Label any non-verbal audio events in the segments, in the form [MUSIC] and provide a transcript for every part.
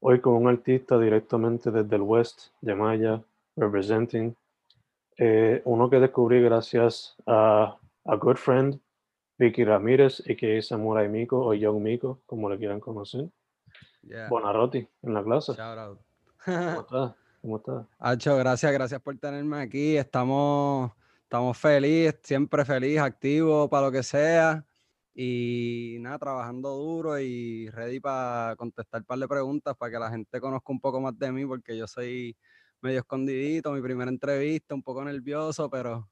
hoy con un artista directamente desde el West, Yamaya, representing, eh, uno que descubrí gracias a a good friend, Vicky Ramírez, y que es Samurai Miko o Young Miko, como le quieran conocer. Yeah. Bonarroti, en la clase. Shout out. ¿Cómo [LAUGHS] estás? ¿Cómo estás? Hacho, gracias, gracias por tenerme aquí. Estamos, estamos felices, siempre feliz, activo para lo que sea. Y nada, trabajando duro y ready para contestar un par de preguntas para que la gente conozca un poco más de mí, porque yo soy medio escondidito, mi primera entrevista, un poco nervioso, pero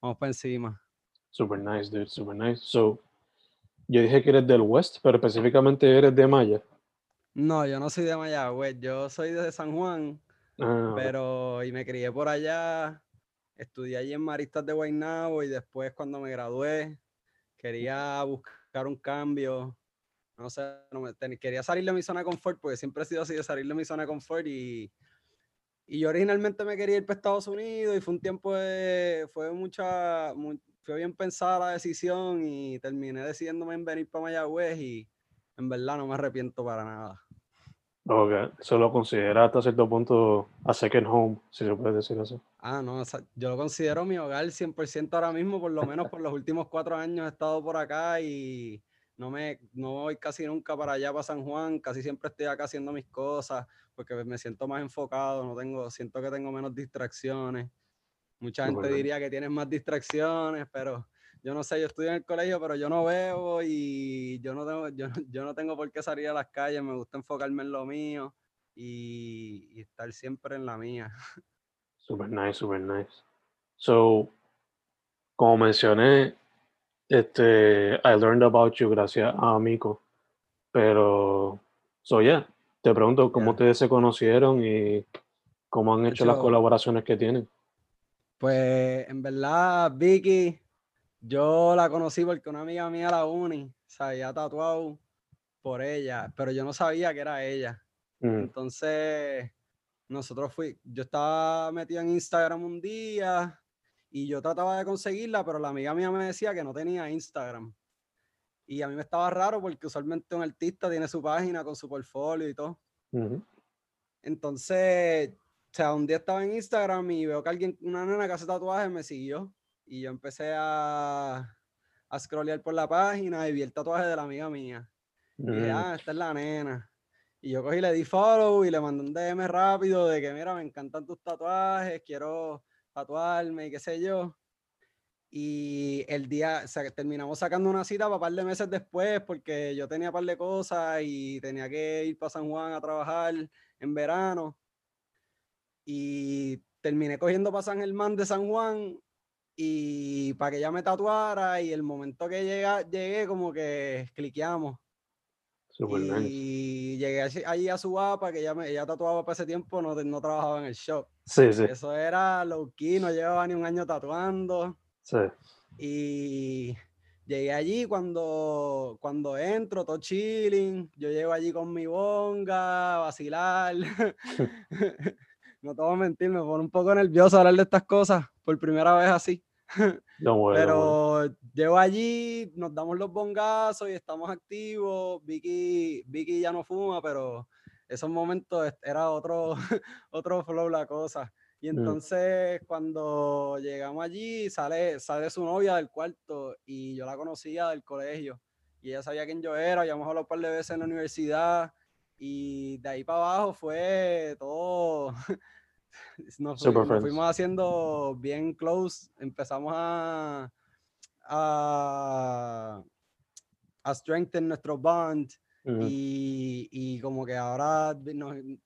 vamos para encima. Super nice, dude, super nice. So, yo dije que eres del West, pero específicamente eres de Maya. No, yo no soy de Mayagüez, yo soy de San Juan, Ah, pero y me crié por allá, estudié allí en Maristas de Guaynabo y después cuando me gradué quería buscar un cambio, no sé, no me- quería salir de mi zona de confort porque siempre he sido así de salir de mi zona de confort y, y yo originalmente me quería ir para Estados Unidos y fue un tiempo de, fue mucha, mu- fue bien pensada la decisión y terminé decidiéndome en venir para Mayagüez y en verdad no me arrepiento para nada. Ok, eso lo considera hasta cierto punto a second home, si se puede decir así. Ah, no, o sea, yo lo considero mi hogar 100% ahora mismo, por lo menos por los últimos cuatro años he estado por acá y no me no voy casi nunca para allá, para San Juan, casi siempre estoy acá haciendo mis cosas, porque me siento más enfocado, no tengo, siento que tengo menos distracciones. Mucha gente bien. diría que tienes más distracciones, pero yo no sé, yo estudio en el colegio, pero yo no veo y yo no tengo, yo, yo no tengo por qué salir a las calles, me gusta enfocarme en lo mío y, y estar siempre en la mía. [LAUGHS] Super nice, super nice. So, como mencioné, este, I learned about you gracias a Miko. Pero, so yeah, te pregunto cómo Yeah. ustedes se conocieron y cómo han hecho las colaboraciones que tienen. Pues en verdad, Vicky, yo la conocí porque una amiga mía de la uni se había tatuado por ella, pero yo no sabía que era ella. Mm, Entonces, nosotros fui, yo estaba metido en Instagram un día y yo trataba de conseguirla, pero la amiga mía me decía que no tenía Instagram. Y a mí me estaba raro porque usualmente un artista tiene su página con su portfolio y todo. Entonces, o sea, un día estaba en Instagram y veo que alguien, una nena que hace tatuajes me siguió. Y yo empecé a, a scrollear por la página y vi el tatuaje de la amiga mía. Y dije, ah, esta es la nena. Y yo cogí, le di follow y le mandé un DM rápido de que, mira, me encantan tus tatuajes, quiero tatuarme y qué sé yo. Y el día, o sea, terminamos sacando una cita para un par de meses después porque yo tenía un par de cosas y tenía que ir para San Juan a trabajar en verano. Y terminé cogiendo para San Germán de San Juan y para que ella me tatuara y el momento que llega, llegué como que cliqueamos. Super nice. Y llegué allí- a su APA, que ella, me, ella tatuaba para ese tiempo, no, no trabajaba en el shop. Sí, sí, Eso era low key, no llevaba ni un año tatuando. sí. Y llegué allí cuando, cuando entro, todo chilling, yo llego allí con mi bonga, vacilar. [LAUGHS] no te voy a mentir, me pone un poco nervioso hablar de estas cosas por primera vez así. [LAUGHS] Pero llego allí, nos damos los bongazos y estamos activos. Vicky, Vicky ya no fuma, pero esos momentos era otro, [LAUGHS] otro flow la cosa. Y mm. entonces cuando llegamos allí, sale, sale su novia del cuarto y yo la conocía del colegio. Y ella sabía quién yo era, habíamos hablado un par de veces en la universidad. Y de ahí para abajo fue todo. [LAUGHS] [LAUGHS] Nos, fuimos haciendo bien close. Empezamos a, a, a strengthen nuestro bond y, como que ahora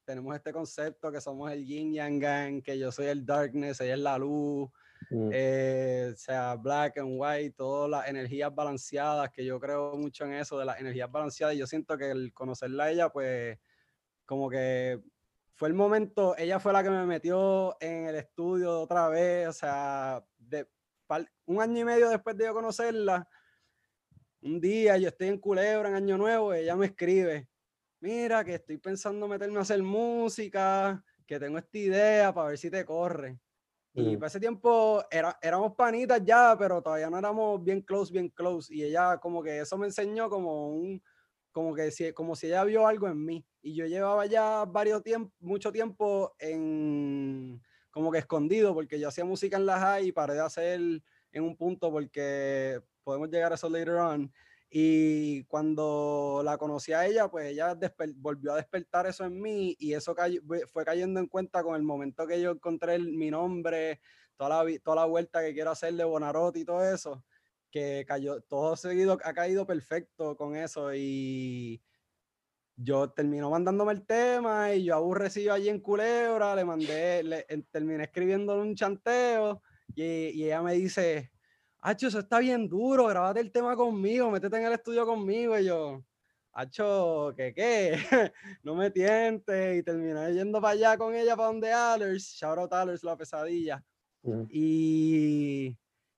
tenemos este concepto que somos el yin yang gang, que yo soy el darkness, ella es la luz, eh, sea black and white, todas las energías balanceadas, que yo creo mucho en eso de las energías balanceadas y yo siento que el conocerla a ella, pues como que fue el momento, ella fue la que me metió en el estudio otra vez, o sea, de, un año y medio después de yo conocerla, un día yo estoy en Culebra en Año Nuevo ella me escribe, mira que estoy pensando meterme a hacer música, que tengo esta idea para ver si te corre. Y para ese tiempo era, éramos panitas ya, pero todavía no éramos bien close, bien close. Y ella como que eso me enseñó como un, como que si, como si ella vio algo en mí. Y yo llevaba ya varios tiempo, mucho tiempo en, como que escondido, porque yo hacía música en la high y paré de hacer en un punto porque podemos llegar a eso later on. Y cuando la conocí a ella, pues ella volvió a despertar eso en mí y eso fue cayendo en cuenta con el momento que yo encontré mi nombre, toda la, toda la vuelta que quiero hacer de Bonarotti y todo eso, que cayó, todo seguido ha caído perfecto con eso y yo terminó mandándome el tema y yo aburrecido allí en Culebra, le mandé, le, terminé escribiendo un chanteo y, y ella me dice, Hacho, eso está bien duro, grabate el tema conmigo, métete en el estudio conmigo. Y yo, Hacho, ¿qué qué? [LAUGHS] no me tientes. Y terminé yendo para allá con ella, para donde Allers, shout out Allers, la pesadilla. Y,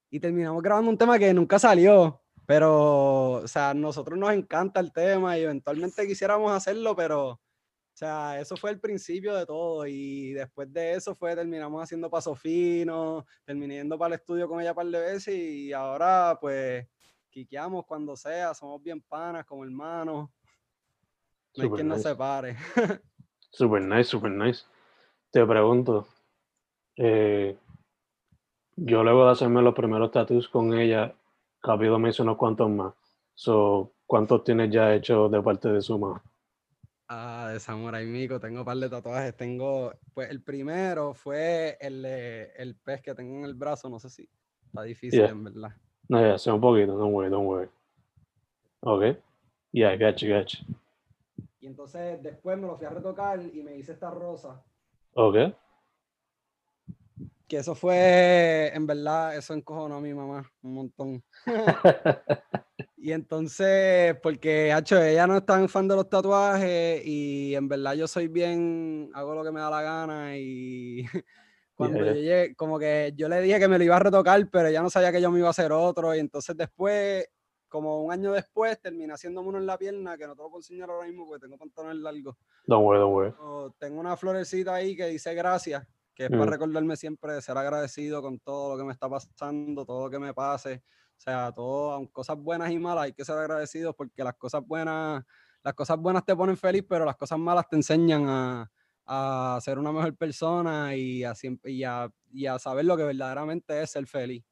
y terminamos grabando un tema que nunca salió. Pero, o sea, a nosotros nos encanta el tema y eventualmente quisiéramos hacerlo, pero o sea, eso fue el principio de todo y después de eso fue, terminamos haciendo paso fino, terminando para el estudio con ella un par de veces y ahora pues quiqueamos cuando sea, somos bien panas como hermanos. No hay quien nos separe. [LAUGHS] super nice, super nice. Te pregunto, eh, yo luego de hacerme los primeros tattoos con ella, rápido me hizo unos cuantos más. So, ¿Cuántos tienes ya hecho de parte de su mamá? Ah, de Samurai Miko, tengo un par de tatuajes. Tengo, pues el primero fue el, el pez que tengo en el brazo, no sé si está difícil en verdad. No, ya, sé un poquito, don't worry, don't worry. Ok, yeah, gotcha, gotcha. Y entonces después me lo fui a retocar y me hice esta rosa. Ok. Que eso fue, en verdad, eso encojonó a mi mamá un montón. [LAUGHS] Y entonces, porque, hecho, ella no es tan fan de los tatuajes y en verdad yo soy bien, hago lo que me da la gana y [LAUGHS] cuando yo llegué, como que yo le dije que me lo iba a retocar, pero ella no sabía que yo me iba a hacer otro y entonces después, como un año después, terminé haciéndome uno en la pierna, que no te lo puedo enseñar ahora mismo porque tengo pantalones largos. Don't worry, don't worry. tengo una florecita ahí que dice gracias, que es para mm. recordarme siempre de ser agradecido con todo lo que me está pasando, todo lo que me pase o sea, todo, cosas buenas y malas, hay que ser agradecidos porque las cosas buenas, las cosas buenas te ponen feliz, pero las cosas malas te enseñan a, a ser una mejor persona y a, y a, y a saber lo que verdaderamente es ser feliz.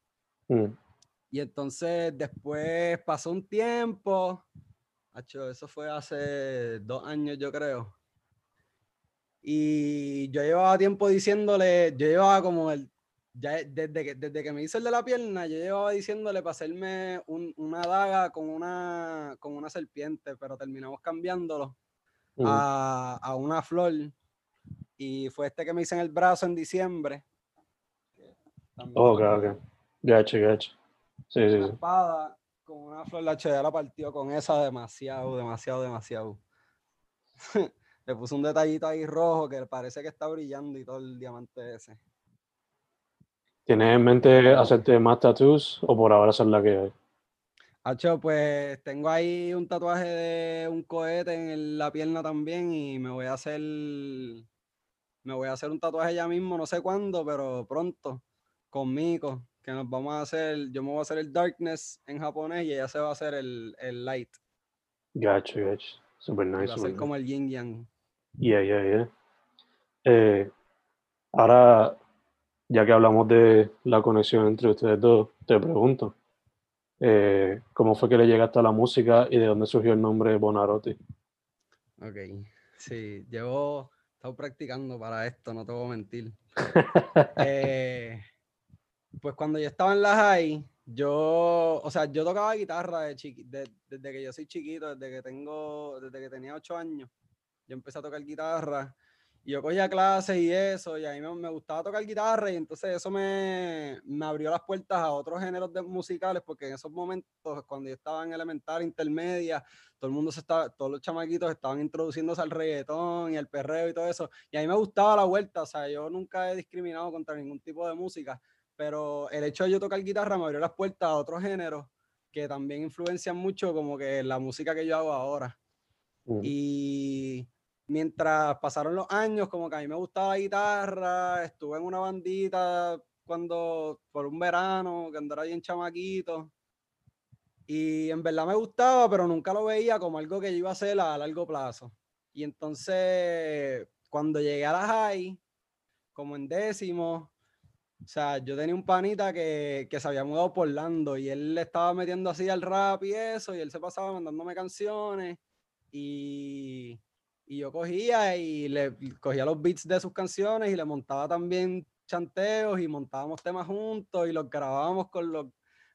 Mm. Y entonces después pasó un tiempo, eso fue hace dos años yo creo. Y yo llevaba tiempo diciéndole, yo llevaba como el ya desde que, desde que me hice el de la pierna, yo llevaba diciéndole para hacerme una daga con una, con una serpiente, pero terminamos cambiándolo a, a, una flor. Y fue este que me hice en el brazo en diciembre. ok, ok. Gacho, gacho. Sí, sí, sí. espada con una flor, la ya la partió con esa demasiado, demasiado, demasiado. [LAUGHS] Le puse un detallito ahí rojo que parece que está brillando y todo el diamante ese. ¿Tienes en mente hacerte más tattoos o por ahora son la que hay? Hacho, pues tengo ahí un tatuaje de un cohete en la pierna también y me voy a hacer me voy a hacer un tatuaje ya mismo, no sé cuándo, pero pronto, con Miko, que nos vamos a hacer, yo me voy a hacer el Darkness en japonés y ella se va a hacer el, el Light. Gacho, gacho. Super nice. va a ser como el Yin Yang. Yeah, yeah, yeah. Eh, ahora, ya que hablamos de la conexión entre ustedes dos, te pregunto, eh, ¿cómo fue que le llegaste a la música y de dónde surgió el nombre Bonarotti? Ok, sí, llevo, estado practicando para esto, no te voy a mentir. [LAUGHS] Eh, pues cuando yo estaba en la high, yo, o sea, yo tocaba guitarra de desde que yo soy chiquito, desde que tengo, desde que tenía ocho años. Yo empecé a tocar guitarra y yo cogía clases y eso, y a mí me, gustaba tocar guitarra y entonces eso me, me, abrió las puertas a otros géneros de, musicales porque en esos momentos, cuando yo estaba en elemental, intermedia, todo el mundo se estaba, todos los chamaquitos estaban introduciéndose al reggaetón y al perreo y todo eso, y a mí me gustaba la vuelta, o sea, yo nunca he discriminado contra ningún tipo de música, pero el hecho de yo tocar guitarra me abrió las puertas a otros géneros que también influencian mucho como que la música que yo hago ahora. Mm. Y mientras pasaron los años, como que a mí me gustaba la guitarra, estuve en una bandita cuando, por un verano, que andara bien chamaquito. Y en verdad me gustaba, pero nunca lo veía como algo que yo iba a hacer a largo plazo. Y entonces, cuando llegué a la high, como en décimo, o sea, yo tenía un panita que, que se había mudado por Lando y él le estaba metiendo así al rap y eso, y él se pasaba mandándome canciones. Y y yo cogía y le cogía los beats de sus canciones y le montaba también chanteos y montábamos temas juntos y los grabábamos con los,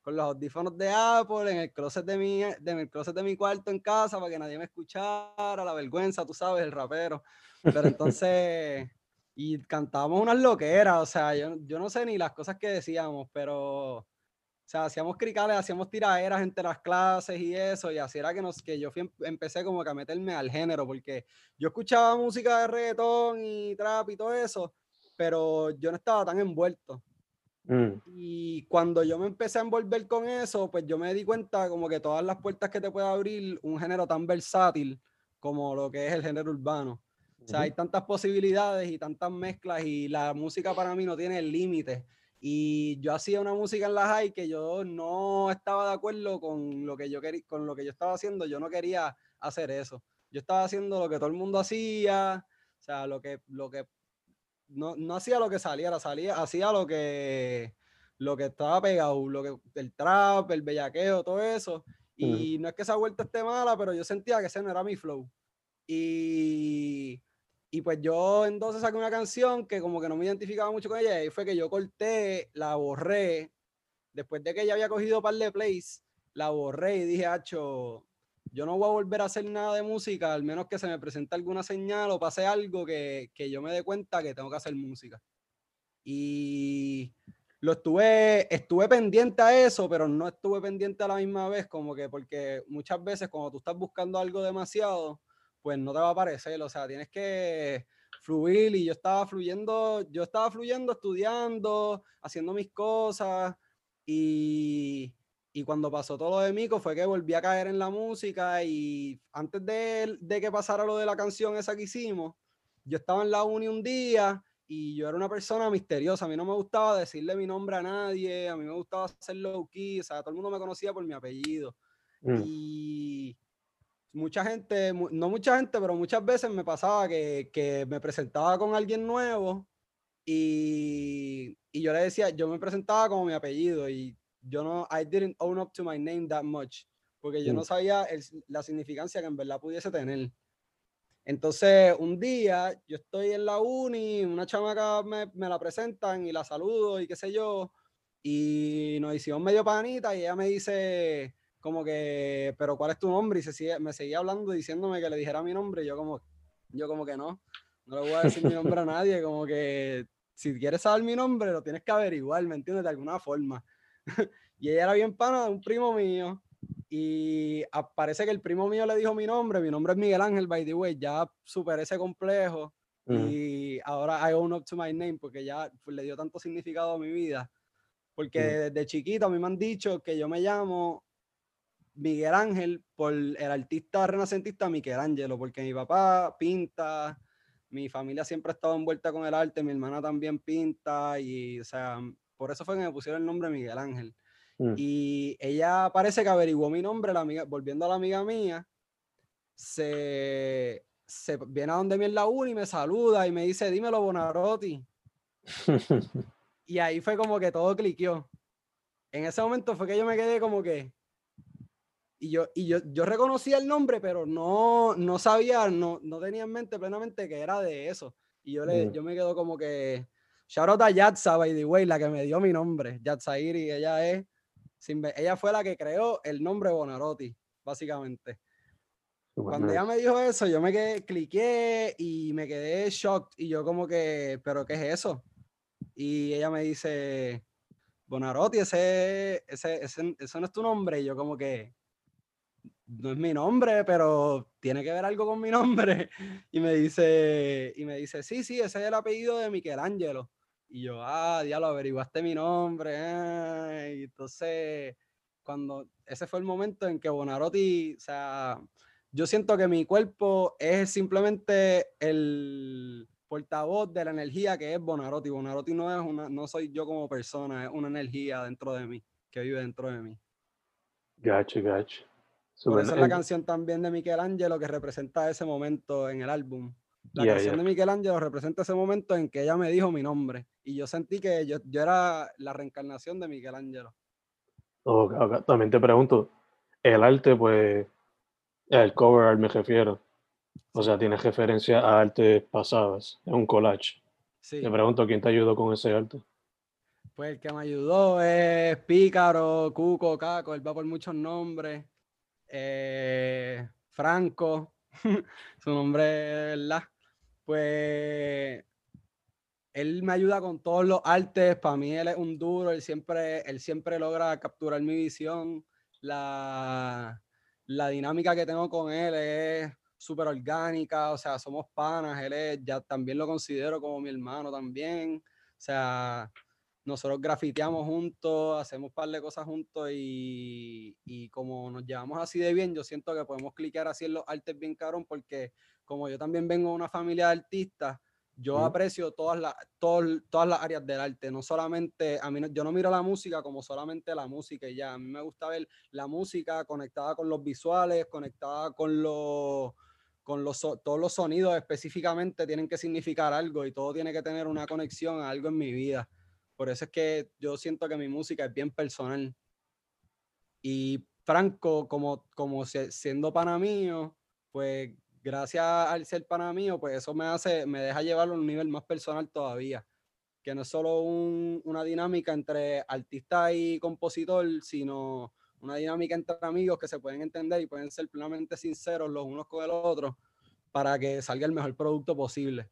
con los audífonos de Apple en el closet de mi, de mi, closet de mi cuarto en casa para que nadie me escuchara, la vergüenza, tú sabes, el rapero. Pero entonces, y cantábamos unas loqueras, o sea, yo, yo no sé ni las cosas que decíamos, pero sea, hacíamos cricales, hacíamos tiraderas entre las clases y eso, y así era que, nos, que yo fui, empecé como que a meterme al género, porque yo escuchaba música de reggaetón y trap y todo eso, pero yo no estaba tan envuelto. Mm. Y cuando yo me empecé a envolver con eso, pues yo me di cuenta como que todas las puertas que te puede abrir un género tan versátil como lo que es el género urbano. O sea, hay tantas posibilidades y tantas mezclas y la música para mí no tiene límites. Y yo hacía una música en la high que yo no estaba de acuerdo con lo que yo quería, con lo que yo estaba haciendo. Yo no quería hacer eso. Yo estaba haciendo lo que todo el mundo hacía, o sea, lo que, lo que, no, no hacía lo que saliera, salía, hacía lo que, lo que estaba pegado, lo que, el trap, el bellaqueo, todo eso. Y no es que esa vuelta esté mala, pero yo sentía que ese no era mi flow. Y y pues yo entonces saqué una canción que como que no me identificaba mucho con ella y fue que yo corté, la borré. Después de que ella había cogido un par de plays, la borré y dije, Hacho, yo no voy a volver a hacer nada de música, al menos que se me presente alguna señal o pase algo que, que yo me dé cuenta que tengo que hacer música. Y lo estuve, estuve pendiente a eso, pero no estuve pendiente a la misma vez, como que porque muchas veces cuando tú estás buscando algo demasiado, pues no te va a aparecer, o sea, tienes que fluir y yo estaba fluyendo, yo estaba fluyendo, estudiando, haciendo mis cosas y, y cuando pasó todo lo de Mico fue que volví a caer en la música y antes de, de que pasara lo de la canción esa que hicimos, yo estaba en la uni un día y yo era una persona misteriosa, a mí no me gustaba decirle mi nombre a nadie, a mí me gustaba hacer low key, o sea, todo el mundo me conocía por mi apellido. Mm. Y mucha gente, no mucha gente, pero muchas veces me pasaba que, que me presentaba con alguien nuevo y, y, yo le decía, yo me presentaba como mi apellido y yo no, I didn't own up to my name that much, porque yo no mm. sabía la significancia que en verdad pudiese tener. Entonces, un día yo estoy en la uni, una chamaca me, me la presentan y la saludo y qué sé yo, y nos hicimos medio panita y ella me dice, como que, pero ¿cuál es tu nombre? Y se sigue, me seguía hablando diciéndome que le dijera mi nombre. Y yo como, yo como que no, no le voy a decir mi nombre a nadie. [LAUGHS] Como que si quieres saber mi nombre, lo tienes que averiguar, ¿me entiendes? De alguna forma. [LAUGHS] y ella era bien pana de un primo mío. Y parece que el primo mío le dijo mi nombre. Mi nombre es Miguel Ángel, by the way. Ya superé ese complejo. Y ahora I own up to my name porque ya pues, le dio tanto significado a mi vida. Porque desde chiquito a mí me han dicho que yo me llamo Miguel Ángel por el artista renacentista Michelangelo, porque mi papá pinta, mi familia siempre ha estado envuelta con el arte, mi hermana también pinta, y o sea, por eso fue que me pusieron el nombre Miguel Ángel. Mm. Y ella parece que averiguó mi nombre, la amiga, volviendo a la amiga mía, se, se viene a donde mí en la uni y me saluda y me dice, dímelo, Bonarotti. [LAUGHS] Y ahí fue como que todo cliqueó. En ese momento fue que yo me quedé como que. Y yo, y yo, yo reconocía el nombre, pero no, no sabía, no, no tenía en mente plenamente que era de eso. Y yo, le, Mm. yo me quedo como que. Shout out a Yatza, by the way, la que me dio mi nombre. Yatzairi, ella es. sin ella fue la que creó el nombre Bonarotti, básicamente. Cuando ella me dijo eso, yo me quedé, cliqué y me quedé shocked. Y yo como que, ¿pero qué es eso? Y ella me dice, Bonarotti, ese, ese, ese, eso no es tu nombre. Y yo como que, no es mi nombre, pero tiene que ver algo con mi nombre. [LAUGHS] Y me dice, y me dice, sí, sí, ese es el apellido de Michelangelo. Y yo, ah, diablo, averiguaste mi nombre. ah". Y entonces, cuando ese fue el momento en que Bonarotti, o sea, yo siento que mi cuerpo es simplemente el portavoz de la energía que es Bonarotti. Bonarotti no es una, no soy yo como persona, es una energía dentro de mí, que vive dentro de mí. Gacho, gacho. Por eso es la canción también de Michelangelo que representa ese momento en el álbum. La Yeah, canción yeah. de Michelangelo representa ese momento en que ella me dijo mi nombre. Y yo sentí que yo, yo era la reencarnación de Michelangelo. Ok, ok. También te pregunto, el arte, pues, el cover art me refiero. O sea, tiene referencia a artes pasadas, es un collage. Sí. Te pregunto, ¿quién te ayudó con ese arte? Pues el que me ayudó es Pícaro, Cuco, Caco, él va por muchos nombres. Eh, Franco, [LAUGHS] su nombre, ¿verdad? Pues él me ayuda con todos los artes. Para mí él es un duro, él siempre, él siempre logra capturar mi visión. La, la dinámica que tengo con él es súper orgánica, o sea, somos panas, él es, ya también lo considero como mi hermano también. O sea, nosotros grafiteamos juntos, hacemos un par de cosas juntos y, y como nos llevamos así de bien, yo siento que podemos cliquear así en los artes bien cabrón porque como yo también vengo de una familia de artistas, yo aprecio todas las, todas, todas las áreas del arte, no solamente, a mí no- yo no miro la música como solamente la música y ya, a mí me gusta ver la música conectada con los visuales, conectada con los, con los, todos los sonidos específicamente tienen que significar algo y todo tiene que tener una conexión a algo en mi vida. Por eso es que yo siento que mi música es bien personal. Y Franco, como, como siendo pana mío, pues gracias al ser pana mío, pues eso me hace, me deja llevarlo a un nivel más personal todavía. Que no es solo un- una dinámica entre artista y compositor, sino una dinámica entre amigos que se pueden entender y pueden ser plenamente sinceros los unos con el otro para que salga el mejor producto posible.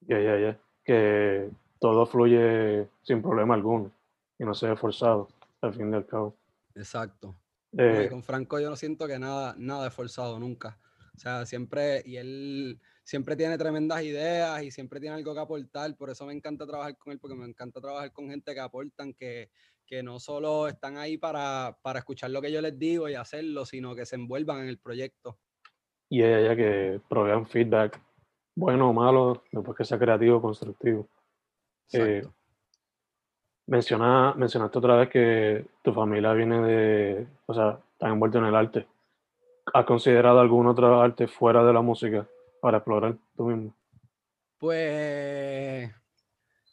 Ya, ya, ya. Que todo fluye sin problema alguno y no se ve forzado, al fin y al cabo. Exacto. Eh, con Franco yo no siento que nada, nada es forzado nunca. O sea, siempre, y él siempre tiene tremendas ideas y siempre tiene algo que aportar. Por eso me encanta trabajar con él, porque me encanta trabajar con gente que aportan, que, que no solo están ahí para, para escuchar lo que yo les digo y hacerlo, sino que se envuelvan en el proyecto. y ella ya que provean feedback, bueno o malo, después que sea creativo o constructivo. Eh. Menciona, mencionaste otra vez que tu familia viene de, o sea, está envuelta en el arte. ¿Has considerado algún otro arte fuera de la música para explorar tú mismo? Pues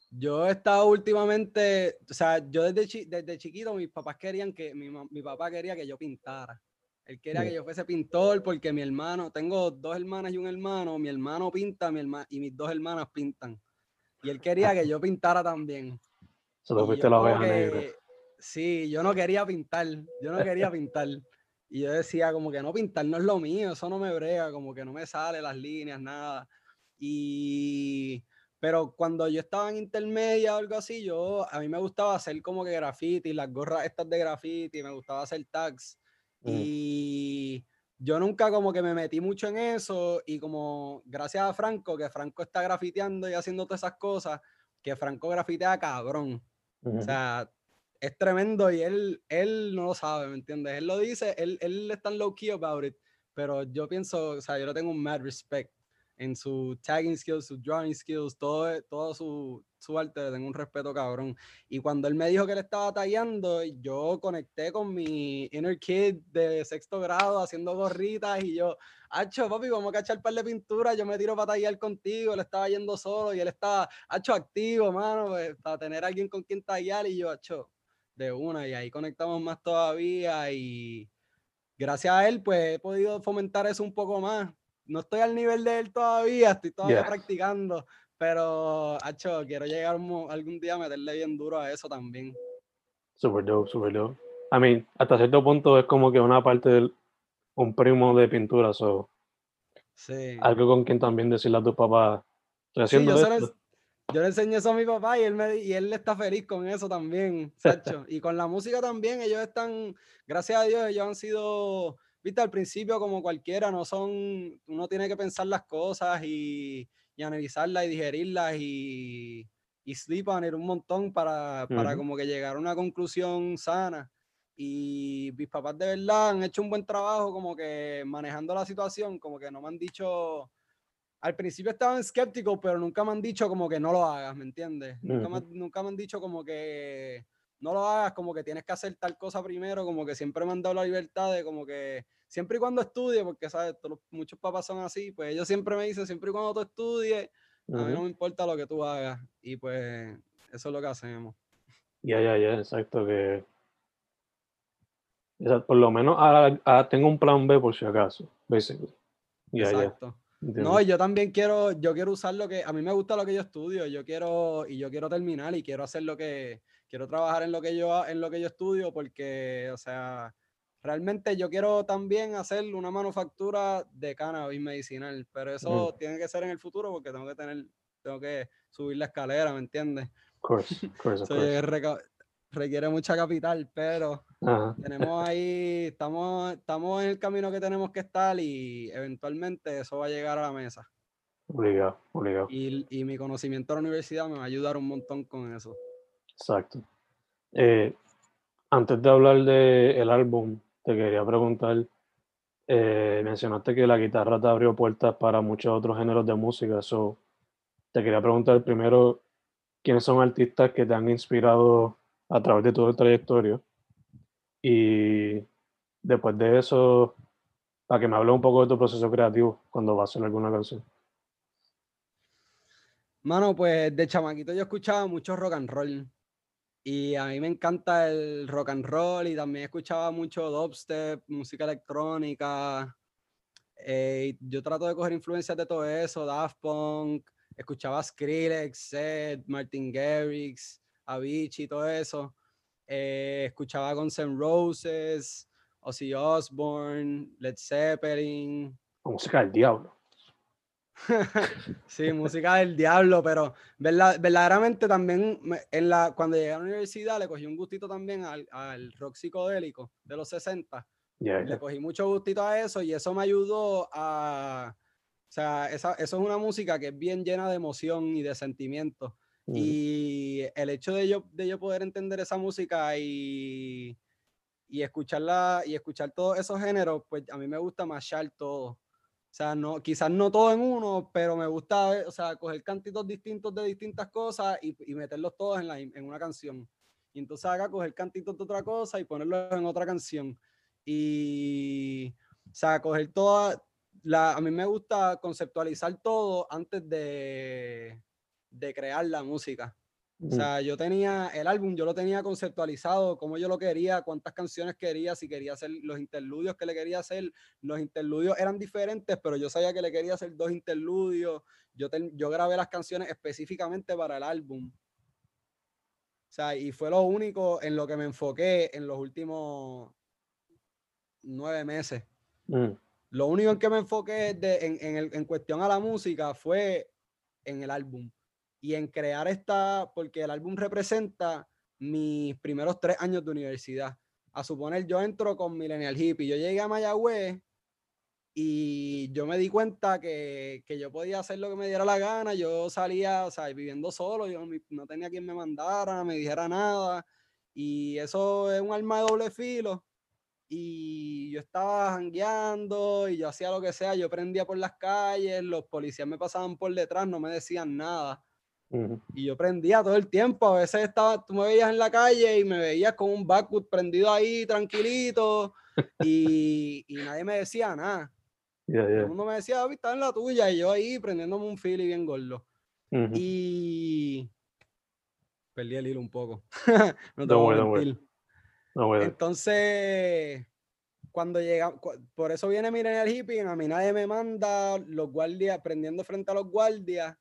yo he estado últimamente, o sea, yo desde, chi- desde chiquito mis papás querían que, mi, mi papá quería que yo pintara. Él quería que yo fuese pintor porque mi hermano, tengo dos hermanas y un hermano, mi hermano pinta mi herma- y mis dos hermanas pintan. Y él quería que yo pintara también. Se Y fuiste la oveja negra. Sí, yo no quería pintar, yo no quería pintar. Y yo decía como que no, pintar no es lo mío, eso no me brega, como que no me sale las líneas, nada. Y, pero cuando yo estaba en intermedia o algo así, yo, a mí me gustaba hacer como que graffiti, las gorras estas de graffiti, me gustaba hacer tags. Mm. Y yo nunca como que me metí mucho en eso y como gracias a Franco, que Franco está grafiteando y haciendo todas esas cosas, que Franco grafitea cabrón. Ujú. O sea, es tremendo y él, él no lo sabe, ¿me entiendes? Él lo dice, él, él está low key about it, pero yo pienso, o sea, yo le tengo un mad respect en su tagging skills, su drawing skills, todo, todo su, su arte, le tengo un respeto cabrón. Y cuando él me dijo que le estaba tallando, yo conecté con mi inner kid de sexto grado haciendo gorritas y yo, hacho, papi, vamos a cachar par de pintura, yo me tiro para tallar contigo, él estaba yendo solo y él estaba, hacho, activo, mano, pues, para tener alguien con quien tallar y yo, hacho, de una, y ahí conectamos más todavía y gracias a él, pues he podido fomentar eso un poco más. No estoy al nivel de él todavía, estoy todavía practicando, pero, hacho, quiero llegar algún día a meterle bien duro a eso también. Super dope, super dope. I mean, hasta cierto punto es como que una parte del un primo de pintura, so. Sí. Algo con quien también decirle a tu papá, estoy haciendo esto yo le enseñé eso a mi papá y él, me, y él está feliz con eso también, [LAUGHS] Sacho. y con la música también, ellos están, gracias a Dios, ellos han sido, viste, al principio como cualquiera, no son, uno tiene que pensar las cosas y, y analizarlas y digerirlas y, y sleep on it un montón para, para como que llegar a una conclusión sana. Y mis papás de verdad han hecho un buen trabajo como que manejando la situación, como que no me han dicho al principio estaban escépticos, pero nunca me han dicho como que no lo hagas, ¿me entiendes? nunca, me, nunca me han dicho como que no lo hagas, como que tienes que hacer tal cosa primero, como que siempre me han dado la libertad de como que siempre y cuando estudie, porque sabes, muchos papás son así, pues ellos siempre me dicen, siempre y cuando tú estudies, a mí no me importa lo que tú hagas. Y pues eso es lo que hacemos. Ya, ya, ya, exacto, que por lo menos ahora, tengo un plan B por si acaso, basically. exacto. No, yo también quiero, yo quiero usar lo que, a mí me gusta lo que yo estudio, yo quiero, y yo quiero terminar y quiero hacer lo que, quiero trabajar en lo que yo, en lo que yo estudio porque, o sea, realmente yo quiero también hacer una manufactura de cannabis medicinal, pero eso tiene que ser en el futuro porque tengo que tener, tengo que subir la escalera, ¿me entiendes? Of course, of course, of [LAUGHS] course requiere mucha capital, pero tenemos ahí, estamos, estamos en el camino que tenemos que estar y eventualmente eso va a llegar a la mesa. Obligado, obligado. Y, y mi conocimiento de la universidad me va a ayudar un montón con eso. Exacto. Eh, antes de hablar del álbum, te quería preguntar, eh, mencionaste que la guitarra te abrió puertas para muchos otros géneros de música, so, te quería preguntar primero, ¿quiénes son artistas que te han inspirado a través de todo el trayectorio. Y después de eso, para que me hable un poco de tu proceso creativo cuando vas a hacer alguna canción. Mano, pues de chamaquito yo escuchaba mucho rock and roll. Y a mí me encanta el rock and roll y también escuchaba mucho dubstep, música electrónica. Eh, yo trato de coger influencias de todo eso, Daft Punk, escuchaba Skrillex, Seth, Martin Garrix, Avicii todo eso. Eh, escuchaba Guns N' Roses, Ozzy Osbourne, Led Zeppelin. Música del diablo. [LAUGHS] sí, música del diablo, pero verdaderamente también en la, cuando llegué a la universidad le cogí un gustito también al, al rock psicodélico de los 60. Le cogí mucho gustito a eso y eso me ayudó a... O sea, esa, eso es una música que es bien llena de emoción y de sentimientos. Y el hecho de yo, de yo poder entender esa música y, y escucharla y escuchar todos esos géneros, pues a mí me gusta mashar todo. O sea, no, quizás no todo en uno, pero me gusta, o sea, coger cantitos distintos de distintas cosas y, y meterlos todos en, la, en una canción. Y entonces acá coger cantitos de otra cosa y ponerlos en otra canción. Y, o sea, coger toda, la, a mí me gusta conceptualizar todo antes de, de crear la música. O sea, yo tenía el álbum, yo lo tenía conceptualizado, como yo lo quería, cuántas canciones quería, si quería hacer los interludios que le quería hacer. Los interludios eran diferentes, pero yo sabía que le quería hacer dos interludios. Yo, yo grabé las canciones específicamente para el álbum. O sea, y fue lo único en lo que me enfoqué en los últimos nueve meses. Mm. Lo único en que me enfoqué en, en, en cuestión a la música fue en el álbum y en crear esta, porque el álbum representa mis primeros tres años de universidad. A suponer, yo entro con Millennial Hippie, yo llegué a Mayagüez y yo me di cuenta que, que, yo podía hacer lo que me diera la gana, yo salía, o sea, viviendo solo, yo no tenía quien me mandara, me dijera nada, Y eso es un arma de doble filo. Y yo estaba jangueando y yo hacía lo que sea, yo prendía por las calles, los policías me pasaban por detrás, no me decían nada. Y yo prendía todo el tiempo. A veces estaba, tú me veías en la calle y me veías con un backwood prendido ahí, tranquilito, [LAUGHS] y, y nadie me decía nada. Todo el mundo me decía, David, está en la tuya, y yo ahí prendiéndome un fili bien gordo. Y perdí el hilo un poco. [LAUGHS] no te voy a mentir. Entonces, cuando llega, por eso viene el Hippie, a mí nadie me manda los guardias, prendiendo frente a los guardias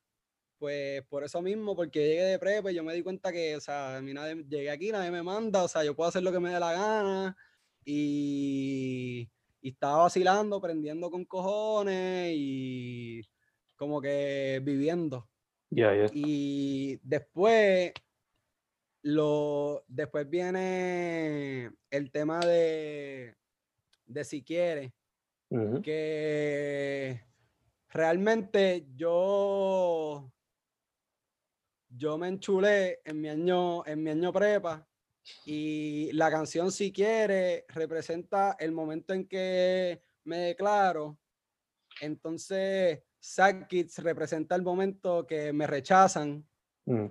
pues por eso mismo, porque llegué de prepa, yo me di cuenta que, o sea, a mí nadie, llegué aquí, nadie me manda, o sea, yo puedo hacer lo que me dé la gana y, estaba vacilando, prendiendo con cojones y como que viviendo. Y después, lo, después viene el tema de, de si quiere, que realmente yo yo me enchulé en mi año, en mi año prepa y la canción Si Quiere representa el momento en que me declaro. Entonces, Sad Kids representa el momento que me rechazan. Mm.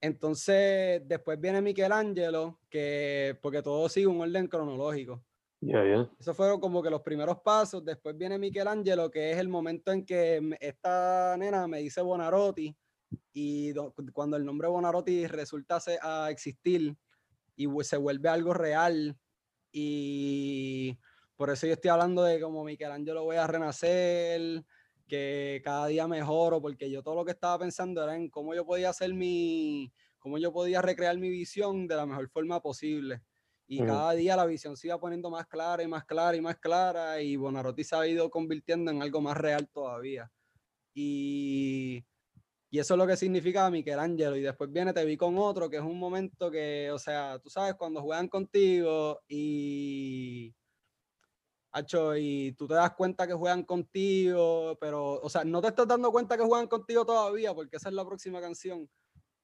Entonces, después viene Michelangelo, que porque todo sigue un orden cronológico. Yeah, Eso fueron como que los primeros pasos. Después viene Michelangelo, que es el momento en que esta nena me dice Bonarotti y cuando el nombre Bonarotti resulta a existir y se vuelve algo real y por eso yo estoy hablando de como Michelangelo voy a renacer, que cada día mejoro, porque yo todo lo que estaba pensando era en cómo yo podía hacer mi, cómo yo podía recrear mi visión de la mejor forma posible. Y mm. cada día la visión se iba poniendo más clara y más clara y más clara y Bonarotti se ha ido convirtiendo en algo más real todavía. Y y eso es lo que significa Michelangelo. Y después viene Te vi con otro, que es un momento que, o sea, tú sabes, cuando juegan contigo y. Hacho, y tú te das cuenta que juegan contigo, pero, o sea, no te estás dando cuenta que juegan contigo todavía, porque esa es la próxima canción.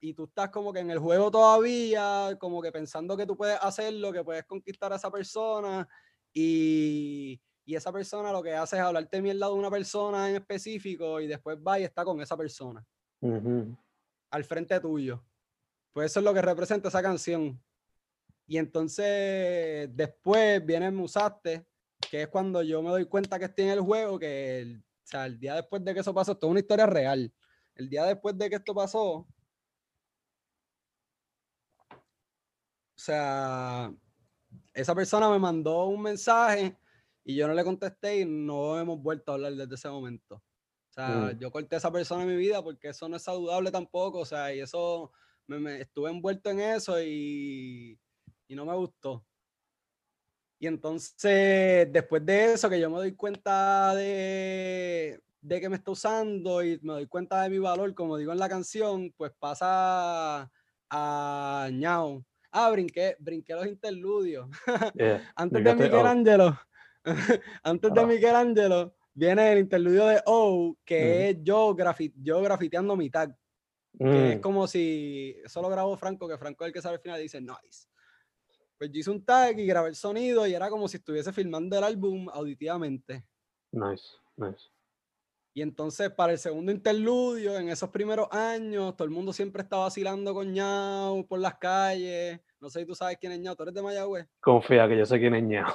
Y tú estás como que en el juego todavía, como que pensando que tú puedes hacerlo, que puedes conquistar a esa persona. Y, y esa persona lo que hace es hablarte mierda de una persona en específico y después va y está con esa persona al frente tuyo. Pues eso es lo que representa esa canción. Y entonces después viene Musaste, que es cuando yo me doy cuenta que estoy en el juego, que el, o sea, el día después de que eso pasó, esto es una historia real. El día después de que esto pasó, o sea, esa persona me mandó un mensaje y yo no le contesté y no hemos vuelto a hablar desde ese momento. Sea, mm. yo corté a esa persona en mi vida porque eso no es saludable tampoco, o sea, y eso, me, estuve envuelto en eso y, y, no me gustó. Y entonces, después de eso, que yo me doy cuenta de, de que me está usando y me doy cuenta de mi valor, como digo en la canción, pues pasa a ñao. Ah, brinqué, brinqué los interludios. [LAUGHS] antes de Michelangelo, [LAUGHS] antes de Michelangelo, viene el interludio de O, que es yo, yo grafiteando mi tag. Que es mm. como si solo grabó Franco, que Franco es el que sabe al final y dice nice. Pues yo hice un tag y grabé el sonido y era como si estuviese filmando el álbum auditivamente. Nice, nice. Y entonces para el segundo interludio, en esos primeros años, todo el mundo siempre estaba vacilando con Ñao por las calles. No sé si tú sabes quién es Ñao. ¿Tú eres de Mayagüez? Confía que yo sé quién es Ñao.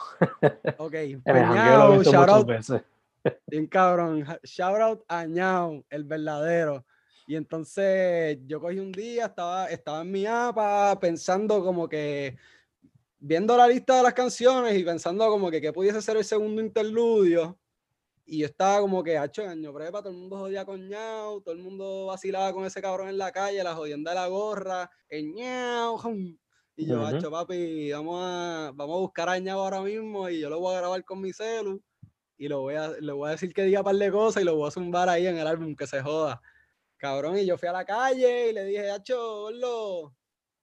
Ok. [LAUGHS] Pues Ñao, shout out, veces. Bien cabrón. Shout out a Ñao, el verdadero. Y entonces yo cogí un día, estaba, estaba en mi APA pensando como que, viendo la lista de las canciones y pensando como que qué pudiese ser el segundo interludio. Y yo estaba como que, hacho, año prepa, todo el mundo jodía con ñao, todo el mundo vacilaba con ese cabrón en la calle, la jodienda de la gorra, el ñao. Y yo, hacho, papi, vamos a, vamos a buscar a ñao ahora mismo y yo lo voy a grabar con mi celu y lo voy a, le voy a decir que diga un par de cosas y lo voy a zumbar ahí en el álbum, que se joda. Cabrón, y yo fui a la calle y le dije, Hacho,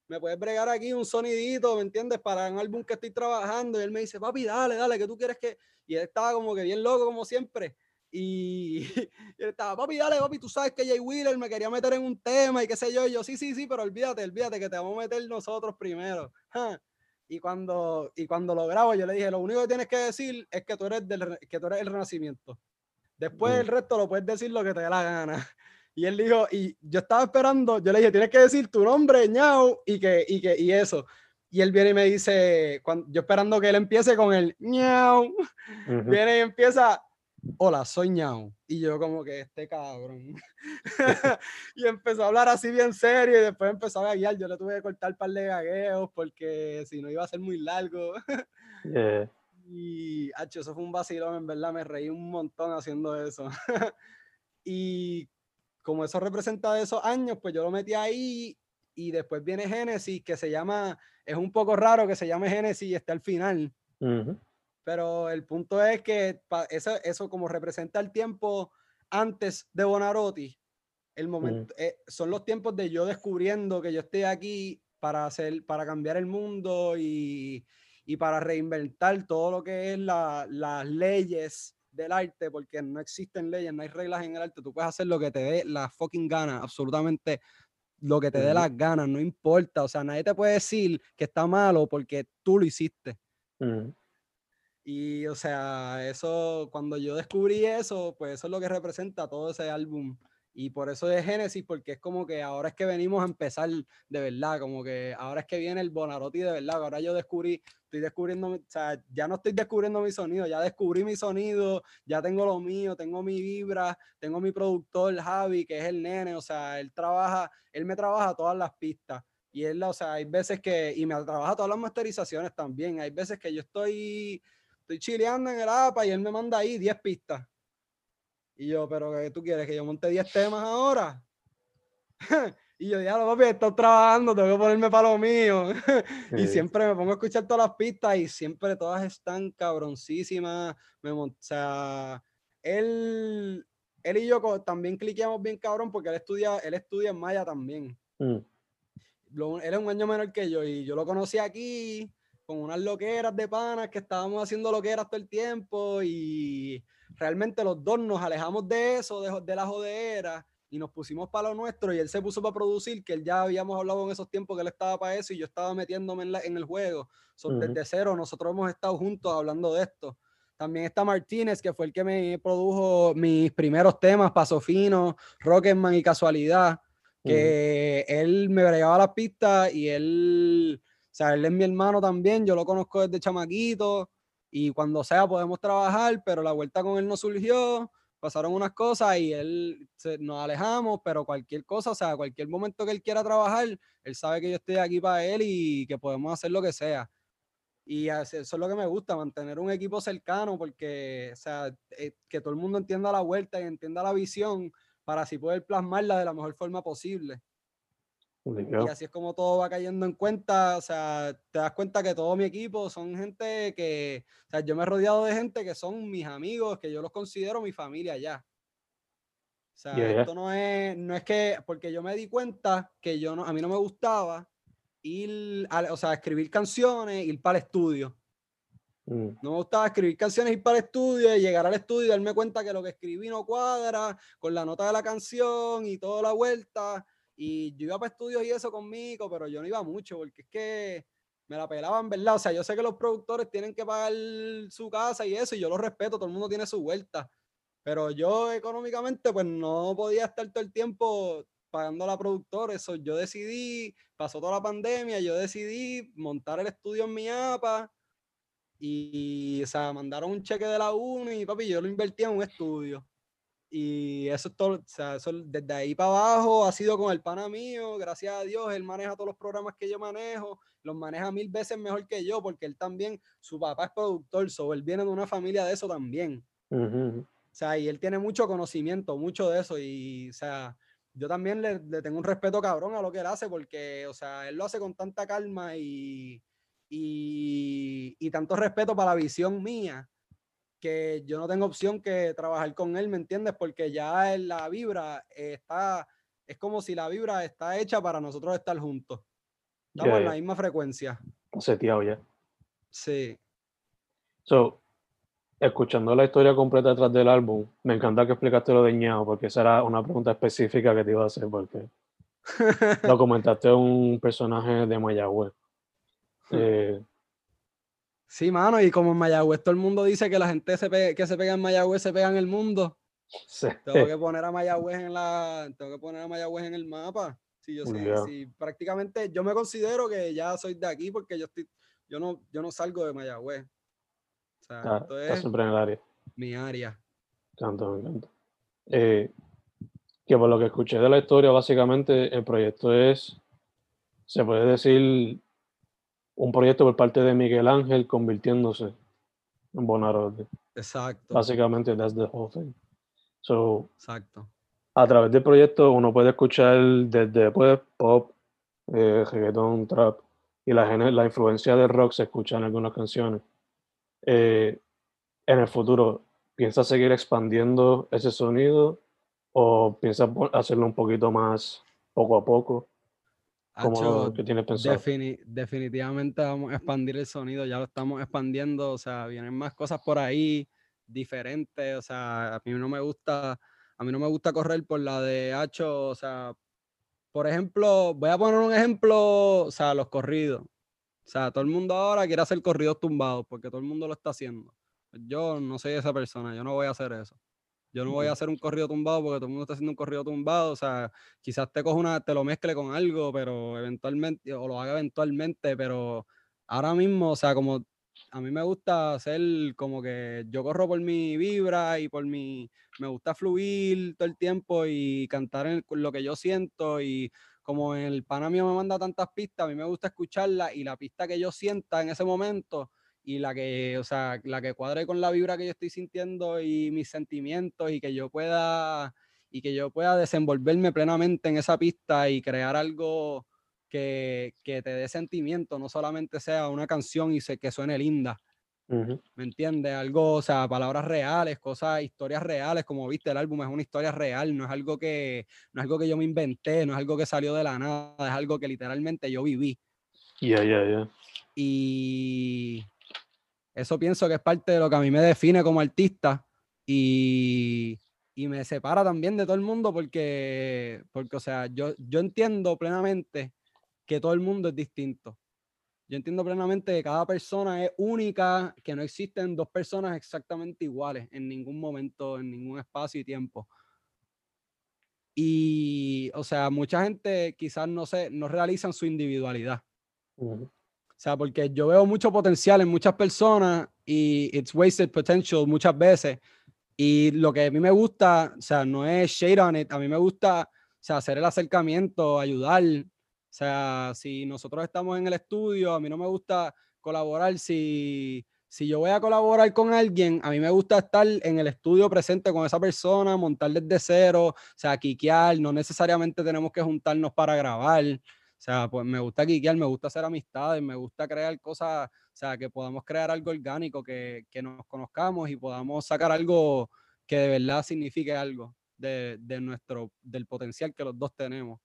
me puedes bregar aquí un sonidito, ¿me entiendes? Para un álbum que estoy trabajando. Y él me dice, papi, dale, dale, que tú quieres que. Y él estaba como que bien loco, como siempre. Y, [LAUGHS] y él estaba, papi, dale, papi, tú sabes que Jay Wheeler me quería meter en un tema y qué sé yo. Y yo, sí, sí, sí, pero olvídate, olvídate que te vamos a meter nosotros primero. Y cuando, y cuando lo grabo, yo le dije, lo único que tienes que decir es que tú eres, del, que tú eres el renacimiento. Después Mm. el resto lo puedes decir lo que te dé la gana. [LAUGHS] Y él dijo, y yo estaba esperando, yo le dije, tienes que decir tu nombre, ñau, y que, y que, y eso. Y él viene y me dice, cuando, yo esperando que él empiece con el ñau, [LAUGHS] Ujú. viene y empieza, hola, soy ñau. Y yo como que este cabrón. [LAUGHS] [LAUGHS] y empezó a hablar así bien serio y después empezó a gaguear. Yo le tuve que cortar un par de gagueos porque si no iba a ser muy largo. Yeah. [LAUGHS] Y, hacho, eso fue un vacilón, en verdad, me reí un montón haciendo eso. y como eso representa de esos años, pues yo lo metí ahí y después viene Génesis, que se llama, es un poco raro que se llame Génesis y esté al final, Ujú. Pero el punto es que eso, eso como representa el tiempo antes de Bonarotti, el momento, eh, son los tiempos de yo descubriendo que yo estoy aquí para hacer, para cambiar el mundo y, y para reinventar todo lo que es la- las leyes del arte, porque no existen leyes, no hay reglas en el arte, tú puedes hacer lo que te dé la fucking gana, absolutamente lo que te dé Ujú. las ganas, no importa, o sea, nadie te puede decir que está malo porque tú lo hiciste. Ujú. Y, o sea, eso, cuando yo descubrí eso, pues eso es lo que representa todo ese álbum. Y por eso es Génesis, porque es como que ahora es que venimos a empezar de verdad, como que ahora es que viene el Bonarotti de verdad. Ahora yo descubrí, estoy descubriendo, o sea, ya no estoy descubriendo mi sonido, ya descubrí mi sonido, ya tengo lo mío, tengo mi vibra, tengo mi productor Javi, que es el nene, o sea, él trabaja, él me trabaja todas las pistas. Y él, o sea, hay veces que, y me trabaja todas las masterizaciones también. Hay veces que yo estoy, estoy chileando en el APA y él me manda ahí 10 pistas. Y yo, pero ¿qué tú quieres? ¿Que yo monte 10 temas ahora? [LAUGHS] y yo, ya lo papi, estoy trabajando, tengo que ponerme para lo mío. [LAUGHS] y siempre me pongo a escuchar todas las pistas y siempre todas están cabroncísimas. Me o sea, él, él y yo también cliqueamos bien cabrón porque él estudia, él estudia en Maya también Mm. lo- él es un año menor que yo y yo lo conocí aquí con unas loqueras de panas que estábamos haciendo loqueras todo el tiempo y realmente los dos nos alejamos de eso, de, de la jodera y nos pusimos para lo nuestro y él se puso para producir, que él ya habíamos hablado en esos tiempos que él estaba para eso y yo estaba metiéndome en, la- en el juego. So, Ujú. Desde cero nosotros hemos estado juntos hablando de esto. También está Martínez, que fue el que me produjo mis primeros temas, Paso Fino, Rocketman y Casualidad que él me bregaba las pistas y él, sea, él es mi hermano también, yo lo conozco desde chamaquito y cuando sea podemos trabajar, pero la vuelta con él no surgió, pasaron unas cosas y él se- nos alejamos, pero cualquier cosa, o sea, cualquier momento que él quiera trabajar, él sabe que yo estoy aquí para él y que podemos hacer lo que sea. Y eso es lo que me gusta, mantener un equipo cercano, porque, o sea, eh, que todo el mundo entienda la vuelta y entienda la visión para así poder plasmarla de la mejor forma posible. Y así es como todo va cayendo en cuenta, o sea, te das cuenta que todo mi equipo son gente que, o sea, yo me he rodeado de gente que son mis amigos, que yo los considero mi familia ya. O sea, esto no es, no es que, porque yo me di cuenta que yo no, a mí no me gustaba ir, a- o sea, escribir canciones, ir para el estudio. Mm. No me gustaba escribir canciones, ir para el estudio y llegar al estudio y darme cuenta que lo que escribí no cuadra con la nota de la canción y toda la vuelta. Y yo iba para estudios y eso conmigo, pero yo no iba mucho porque es que me la pelaban, ¿verdad? O sea, yo sé que los productores tienen que pagar su casa y eso, y yo lo respeto, todo el mundo tiene su vuelta. Pero yo económicamente, pues no podía estar todo el tiempo pagando a la productora. Eso yo decidí, pasó toda la pandemia, yo decidí montar el estudio en mi APA y, o sea, mandaron un cheque de la UNI y papi, yo lo invertí en un estudio. Y eso es todo, o sea, eso desde ahí para abajo ha sido con el pana mío, gracias a Dios, él maneja todos los programas que yo manejo, los maneja mil veces mejor que yo, porque él también, su papá es productor, so él viene de una familia de eso también. Ujú, ujú. O sea, y él tiene mucho conocimiento, mucho de eso. Y, o sea, yo también le, le tengo un respeto cabrón a lo que él hace, porque, o sea, él lo hace con tanta calma y, y, y tanto respeto para la visión mía, que yo no tengo opción que trabajar con él, ¿me entiendes? Porque ya en la vibra está, es como si la vibra está hecha para nosotros estar juntos. Estamos en la misma frecuencia. Seteado ya. Sí. So, escuchando la historia completa detrás del álbum, me encanta que explicaste lo de Ñao, porque esa era una pregunta específica que te iba a hacer, porque [LAUGHS] lo comentaste un personaje de Mayagüez. Eh, sí, mano, y como en Mayagüez todo el mundo dice que la gente se que se pega en Mayagüez se pega en el mundo. Tengo que poner a Mayagüez en la, tengo que poner a Mayagüez en el mapa. Sí, yo sí, prácticamente yo me considero que ya soy de aquí porque yo estoy, yo no, yo no salgo de Mayagüez. O sea, esto siempre en el área. Mi área. Tanto, me encanta. Eh, que por lo que escuché de la historia, básicamente el proyecto es, se puede decir, un proyecto por parte de Miguel Ángel convirtiéndose en Bonarote. Exacto. Básicamente, that's the whole thing. So, Exacto. A través del proyecto uno puede escuchar desde pues, pop, eh, reggaeton, trap y la, la influencia del rock se escucha en algunas canciones. Eh, en el futuro, ¿piensas seguir expandiendo ese sonido o piensas hacerlo un poquito más poco a poco? ¿Cómo que tienes pensado? definitivamente vamos a expandir el sonido, ya lo estamos expandiendo, o sea, vienen más cosas por ahí diferentes, o sea, a mí no me gusta, a mí no me gusta correr por la de Hacho, o sea, por ejemplo, voy a poner un ejemplo, o sea, los corridos. O sea, todo el mundo ahora quiere hacer corridos tumbados porque todo el mundo lo está haciendo. Yo no soy esa persona, yo no voy a hacer eso. Yo no voy a hacer un corrido tumbado porque todo el mundo está haciendo un corrido tumbado. O sea, quizás te coja una, te lo mezcle con algo, pero eventualmente, o lo haga eventualmente, pero ahora mismo, o sea, como a mí me gusta hacer como que yo corro por mi vibra y por mi, me gusta fluir todo el tiempo y cantar lo que yo siento y como el pana mío me manda tantas pistas, a mí me gusta escucharla y la pista que yo sienta en ese momento, y la que, o sea, la que cuadre con la vibra que yo estoy sintiendo y mis sentimientos y que yo pueda y que yo pueda desenvolverme plenamente en esa pista y crear algo que, que te dé sentimiento, no solamente sea una canción y se, que suene linda. ¿Me entiendes? Algo, o sea, palabras reales, cosas, historias reales, como viste, el álbum es una historia real, no es algo que, no es algo que yo me inventé, no es algo que salió de la nada, es algo que literalmente yo viví. Ya, ya, ya. Y eso pienso que es parte de lo que a mí me define como artista y, me separa también de todo el mundo porque, porque o sea, yo, yo entiendo plenamente que todo el mundo es distinto. Yo entiendo plenamente que cada persona es única, que no existen dos personas exactamente iguales en ningún momento, en ningún espacio y tiempo. Y, o sea, mucha gente quizás no, se, no realizan su individualidad. Sea, porque yo veo mucho potencial en muchas personas y it's wasted potential muchas veces. Y lo que a mí me gusta, o sea, no es shade on it, a mí me gusta, o sea, hacer el acercamiento, ayudar. O sea, si nosotros estamos en el estudio, a mí no me gusta colaborar. Si, si yo voy a colaborar con alguien, a mí me gusta estar en el estudio presente con esa persona, montar desde cero, o sea, quiquear. No necesariamente tenemos que juntarnos para grabar. O sea, pues me gusta guiar, me gusta hacer amistades, me gusta crear cosas, o sea, que podamos crear algo orgánico, que, que nos conozcamos y podamos sacar algo que de verdad signifique algo de, de nuestro, del potencial que los dos tenemos.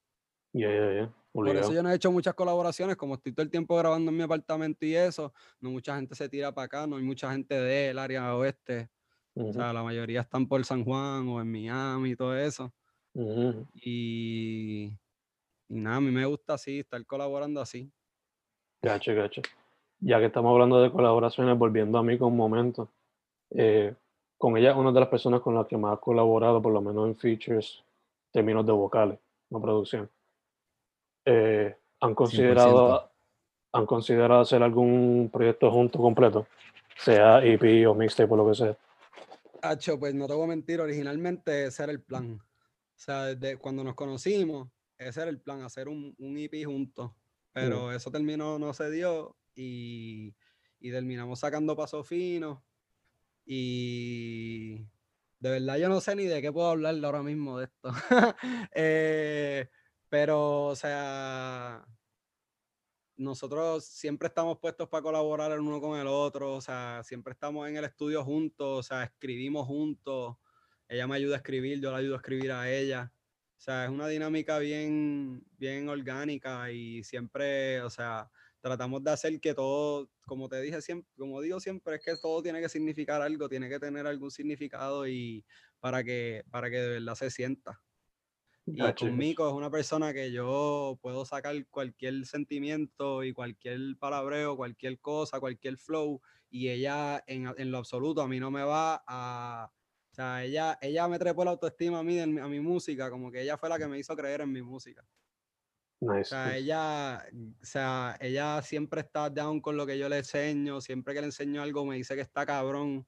Yeah, yeah, yeah. Por eso yo no he hecho muchas colaboraciones, como estoy todo el tiempo grabando en mi apartamento y eso, no mucha gente se tira para acá, no hay mucha gente del área oeste. O sea, la mayoría están por San Juan o en Miami y todo eso. Y y nada, a mí me gusta así, estar colaborando así. Gacho, gacho. Ya que estamos hablando de colaboraciones, volviendo a mí con un momento. Eh, con ella una de las personas con las que más ha colaborado, por lo menos en features, términos de vocales, no producción. Eh, ¿Han considerado han considerado hacer algún proyecto junto completo? Sea EP o mixtape o lo que sea. Hacho, pues no te voy a mentir, originalmente ese era el plan. O sea, desde cuando nos conocimos, ese era el plan, hacer un, un EP juntos. Pero eso terminó, no se dio y, y terminamos sacando paso fino. Y de verdad yo no sé ni de qué puedo hablar ahora mismo de esto. [LAUGHS] Eh, pero, o sea, nosotros siempre estamos puestos para colaborar el uno con el otro, o sea, siempre estamos en el estudio juntos, o sea, escribimos juntos. Ella me ayuda a escribir, yo la ayudo a escribir a ella. O sea, es una dinámica bien, bien orgánica y siempre, o sea, tratamos de hacer que todo, como te dije siempre, como digo siempre, es que todo tiene que significar algo, tiene que tener algún significado y para que, para que de verdad se sienta. Y con Mico es una persona que yo puedo sacar cualquier sentimiento y cualquier palabreo, cualquier cosa, cualquier flow, y ella en, en lo absoluto a mí no me va a... O sea, ella, ella me trepó la autoestima a mí, a mi música, como que ella fue la que me hizo creer en mi música. O sea, ella, o sea, ella siempre está down con lo que yo le enseño, siempre que le enseño algo me dice que está cabrón.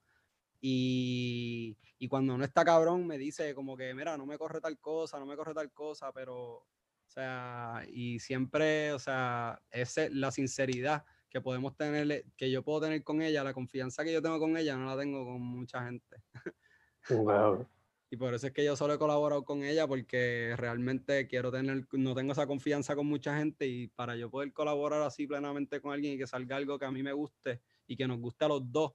Y, y, cuando no está cabrón me dice como que, mira, no me corre tal cosa, no me corre tal cosa, pero, o sea, y siempre, o sea, es la sinceridad que podemos tener, que yo puedo tener con ella, la confianza que yo tengo con ella, no la tengo con mucha gente. [LAUGHS] Wow. Y por eso es que yo solo he colaborado con ella porque realmente quiero tener, no tengo esa confianza con mucha gente y para yo poder colaborar así plenamente con alguien y que salga algo que a mí me guste y que nos guste a los dos,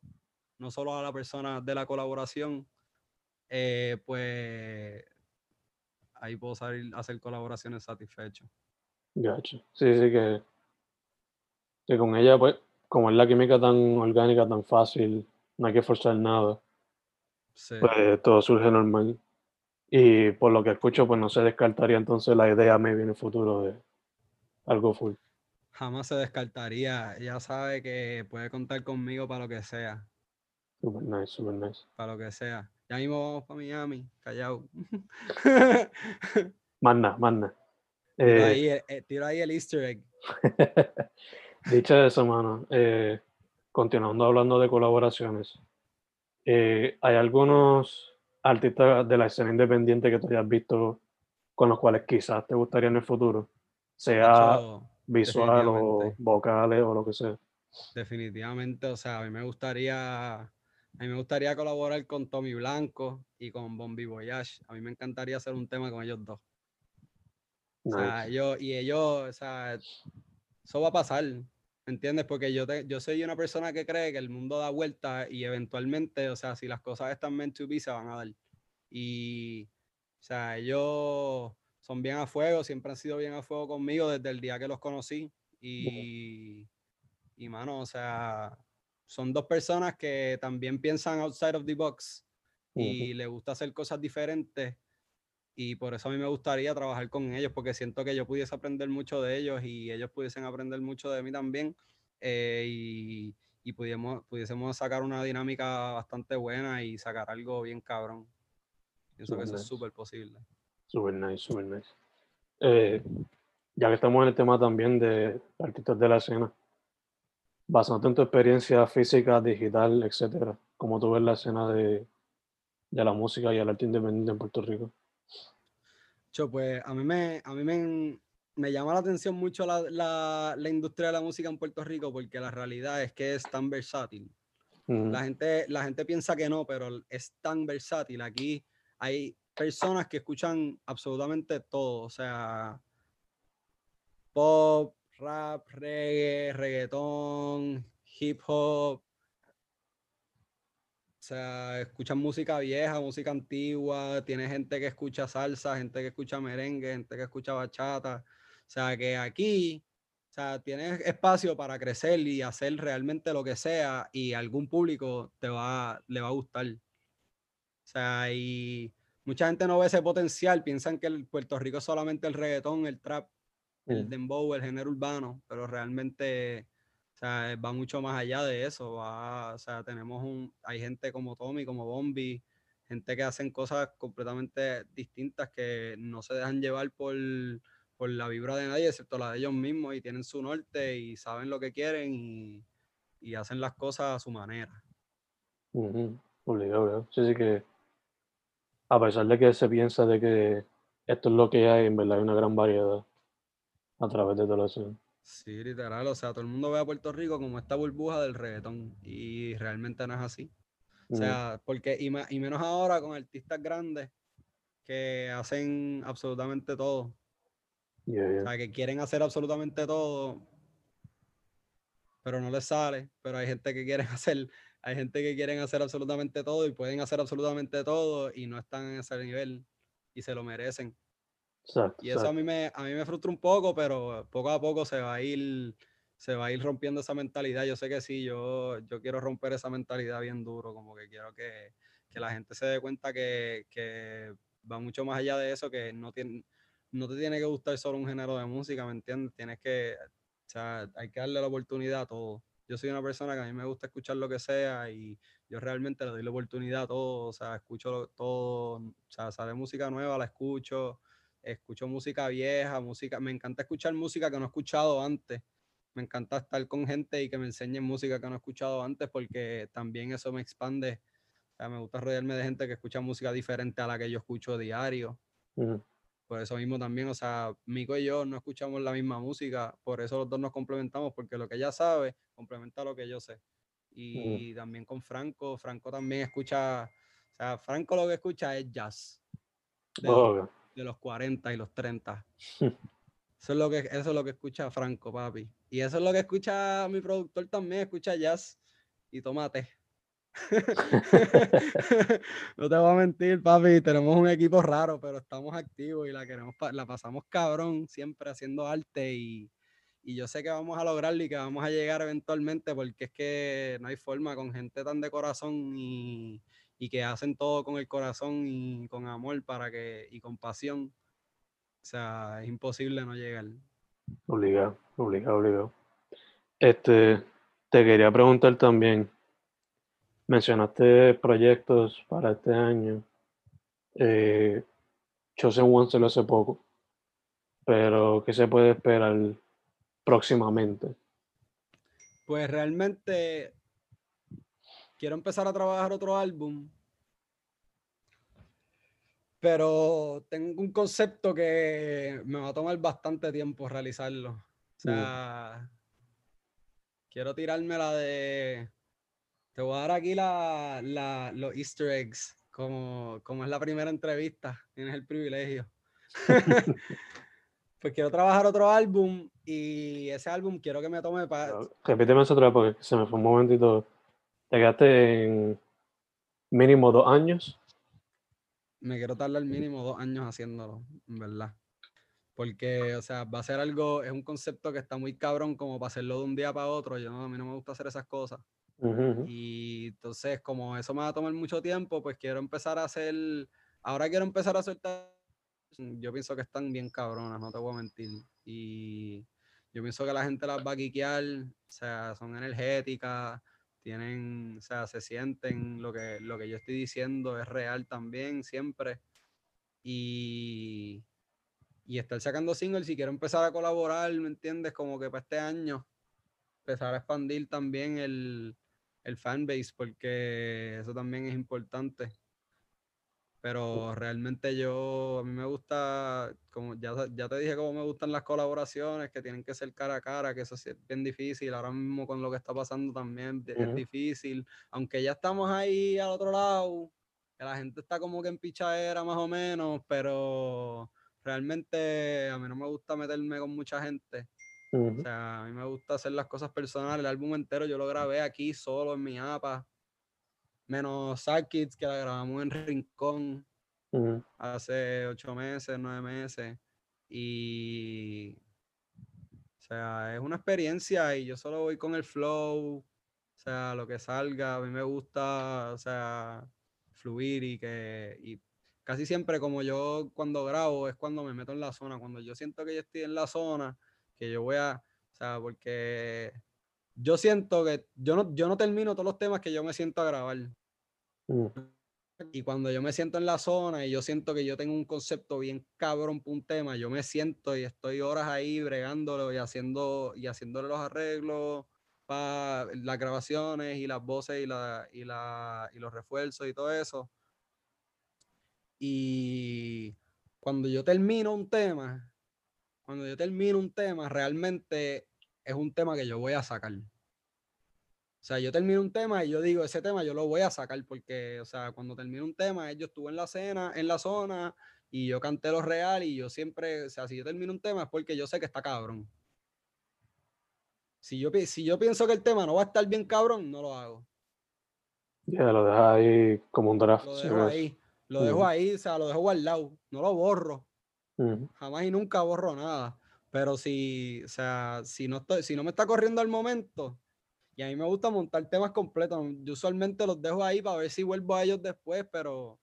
no solo a la persona de la colaboración, eh, pues ahí puedo salir a hacer colaboraciones satisfechos. Gacho. Sí, sí, que, que con ella, pues, como es la química tan orgánica, tan fácil, no hay que forzar nada. Pues todo surge normal. Y por lo que escucho, pues no se descartaría entonces la idea me viene el futuro de algo full. Jamás se descartaría. Ya sabe que puede contar conmigo para lo que sea. Super nice, super nice. Para lo que sea. Ya mismo vamos para Miami, callao. [LAUGHS] manda, manda. Tiro, ahí, eh, eh, ahí, el easter egg. [LAUGHS] Dicho eso, mano, eh, continuando hablando de colaboraciones, eh, ¿Hay algunos artistas de la escena independiente que tú hayas visto con los cuales quizás te gustaría en el futuro? Sea visual o vocales o lo que sea. Definitivamente, o sea, a mí me gustaría, a mí me gustaría colaborar con Tommy Blanco y con Bombi Voyage. A mí me encantaría hacer un tema con ellos dos. O sea, yo, y ellos, o sea, eso va a pasar. ¿Entiendes? Porque yo, te, yo soy una persona que cree que el mundo da vuelta y eventualmente, o sea, si las cosas están meant to be, se van a dar. Y, o sea, ellos son bien a fuego, siempre han sido bien a fuego conmigo desde el día que los conocí. Y, y mano, o sea, son dos personas que también piensan outside of the box y le gusta hacer cosas diferentes. Y por eso a mí me gustaría trabajar con ellos, porque siento que yo pudiese aprender mucho de ellos y ellos pudiesen aprender mucho de mí también. Eh, y, y pudiésemos, pudiésemos sacar una dinámica bastante buena y sacar algo bien cabrón. Pienso que eso es súper posible. Súper nice, súper nice. Eh, ya que estamos en el tema también de artistas de la escena, basándote en tu experiencia física, digital, etcétera, ¿cómo tú ves la escena de, de la música y el arte independiente en Puerto Rico? Yo, pues a mí me, a mí me, me llama la atención mucho la, industria de la música en Puerto Rico porque la realidad es que es tan versátil. La, gente, la gente piensa que no, pero es tan versátil. Aquí hay personas que escuchan absolutamente todo, o sea, pop, rap, reggae, reggaetón, hip hop. O sea, escuchan música vieja, música antigua, tiene gente que escucha salsa, gente que escucha merengue, gente que escucha bachata. O sea, que aquí, o sea, tienes espacio para crecer y hacer realmente lo que sea y algún público te va, le va a gustar. O sea, y mucha gente no ve ese potencial, piensan que el Puerto Rico es solamente el reggaetón, el trap, el dembow, el género urbano, pero realmente, o sea, va mucho más allá de eso. O sea, tenemos un, hay gente como Tommy, como Bombi, gente que hacen cosas completamente distintas que no se dejan llevar por por la vibra de nadie, excepto la de ellos mismos, y tienen su norte y saben lo que quieren y, y hacen las cosas a su manera. Obligado, Sí, sí que a pesar de que se piensa de que esto es lo que hay, en verdad hay una gran variedad a través de todo eso. Sí, literal, o sea, todo el mundo ve a Puerto Rico como esta burbuja del reggaetón y realmente no es así. O sea, porque, y, y menos ahora con artistas grandes que hacen absolutamente todo. O sea, que quieren hacer absolutamente todo, pero no les sale. Pero hay gente que quieren [LAUGHS] hacer, hay gente que quieren hacer absolutamente todo y pueden hacer absolutamente todo y no están en ese nivel y se lo merecen. Y eso a mí me a mí me frustra un poco, pero poco a poco se va a ir se va a ir rompiendo esa mentalidad. Yo sé que sí, yo, yo quiero romper esa mentalidad bien duro, como que quiero que, que la gente se dé cuenta que, que, va mucho más allá de eso, que no, tiene, no te tiene que gustar solo un género de música, ¿me entiendes? Tienes que, o sea, hay que darle la oportunidad a todo. Yo soy una persona que a mí me gusta escuchar lo que sea y yo realmente le doy la oportunidad a todo, o sea, escucho todo, o sea, sale música nueva, la escucho, escucho música vieja, música, me encanta escuchar música que no he escuchado antes me encanta estar con gente y que me enseñen música que no he escuchado antes porque también eso me expande. O sea, me gusta rodearme de gente que escucha música diferente a la que yo escucho diario. Por eso mismo también, o sea, Mico y yo no escuchamos la misma música, por eso los dos nos complementamos, porque lo que ella sabe complementa lo que yo sé. Y también con Franco, Franco también escucha, o sea, Franco lo que escucha es jazz. De, de los 40 y los 30. Eso es lo que, eso es lo que escucha Franco, papi. Y eso es lo que escucha mi productor también, escucha jazz y tomate. [LAUGHS] [LAUGHS] no te voy a mentir, papi, tenemos un equipo raro, pero estamos activos y la queremos la pasamos cabrón siempre haciendo arte y, y yo sé que vamos a lograrlo y que vamos a llegar eventualmente porque es que no hay forma con gente tan de corazón y, y que hacen todo con el corazón y con amor para que y con pasión o sea, es imposible no llegar. Obligado, obligado, obligado. Este, te quería preguntar también, mencionaste proyectos para este año. Eh, Chosen One se lo hace poco, pero ¿qué se puede esperar próximamente? Pues realmente quiero empezar a trabajar otro álbum pero tengo un concepto que me va a tomar bastante tiempo realizarlo. O sea, quiero tirarme la de. Te voy a dar aquí la, la, los Easter eggs, como, como es la primera entrevista. Tienes el privilegio. [LAUGHS] pues quiero trabajar otro álbum y ese álbum quiero que me tome para. Repíteme eso otra vez porque se me fue un momentito. Te quedaste en mínimo dos años me quiero tardar mínimo dos años haciéndolo, en verdad. Porque, o sea, va a ser algo, es un concepto que está muy cabrón como para hacerlo de un día para otro. Yo no, a mí no me gusta hacer esas cosas. Y entonces, como eso me va a tomar mucho tiempo, pues quiero empezar a hacer, ahora quiero empezar a soltar, yo pienso que están bien cabronas, no te voy a mentir. Y yo pienso que la gente las va a quiquear, o sea, son energéticas, tienen, o sea, se sienten, lo que, lo que yo estoy diciendo es real también, siempre. Y, y estar sacando singles y quiero empezar a colaborar, ¿me entiendes? Como que para este año empezar a expandir también el, el fanbase, porque eso también es importante. Pero realmente yo, a mí me gusta, como ya, ya te dije cómo me gustan las colaboraciones, que tienen que ser cara a cara, que eso es bien difícil. Ahora mismo con lo que está pasando también es difícil. Aunque ya estamos ahí al otro lado, que la gente está como que en pichadera más o menos, pero realmente a mí no me gusta meterme con mucha gente. O sea, a mí me gusta hacer las cosas personales. El álbum entero yo lo grabé aquí solo en mi APA menos Kids que la grabamos en Rincón hace ocho meses, nueve meses. Y, o sea, es una experiencia y yo solo voy con el flow, o sea, lo que salga, a mí me gusta, o sea, fluir y que, y casi siempre como yo cuando grabo es cuando me meto en la zona, cuando yo siento que yo estoy en la zona, que yo voy a, o sea, porque yo siento que yo no, yo no termino todos los temas que yo me siento a grabar. Mm. Y cuando yo me siento en la zona y yo siento que yo tengo un concepto bien cabrón para un tema, yo me siento y estoy horas ahí bregándolo y haciendo y haciéndole los arreglos para las grabaciones y las voces y, la, y, la, y los refuerzos y todo eso. Y cuando yo termino un tema, cuando yo termino un tema, realmente es un tema que yo voy a sacar. O sea, yo termino un tema y yo digo, ese tema yo lo voy a sacar porque, o sea, cuando termino un tema, yo estuve en la cena, en la zona y yo canté lo real y yo siempre, o sea, si yo termino un tema es porque yo sé que está cabrón. Si yo, si yo pienso que el tema no va a estar bien cabrón, no lo hago. Ya, lo dejo ahí como un draft. Lo dejo ahí, lo dejo ahí, o sea, lo dejo guardado, no lo borro. Jamás y nunca borro nada. Pero si, o sea, si no, estoy, si no me está corriendo al momento, y a mí me gusta montar temas completos, yo usualmente los dejo ahí para ver si vuelvo a ellos después, pero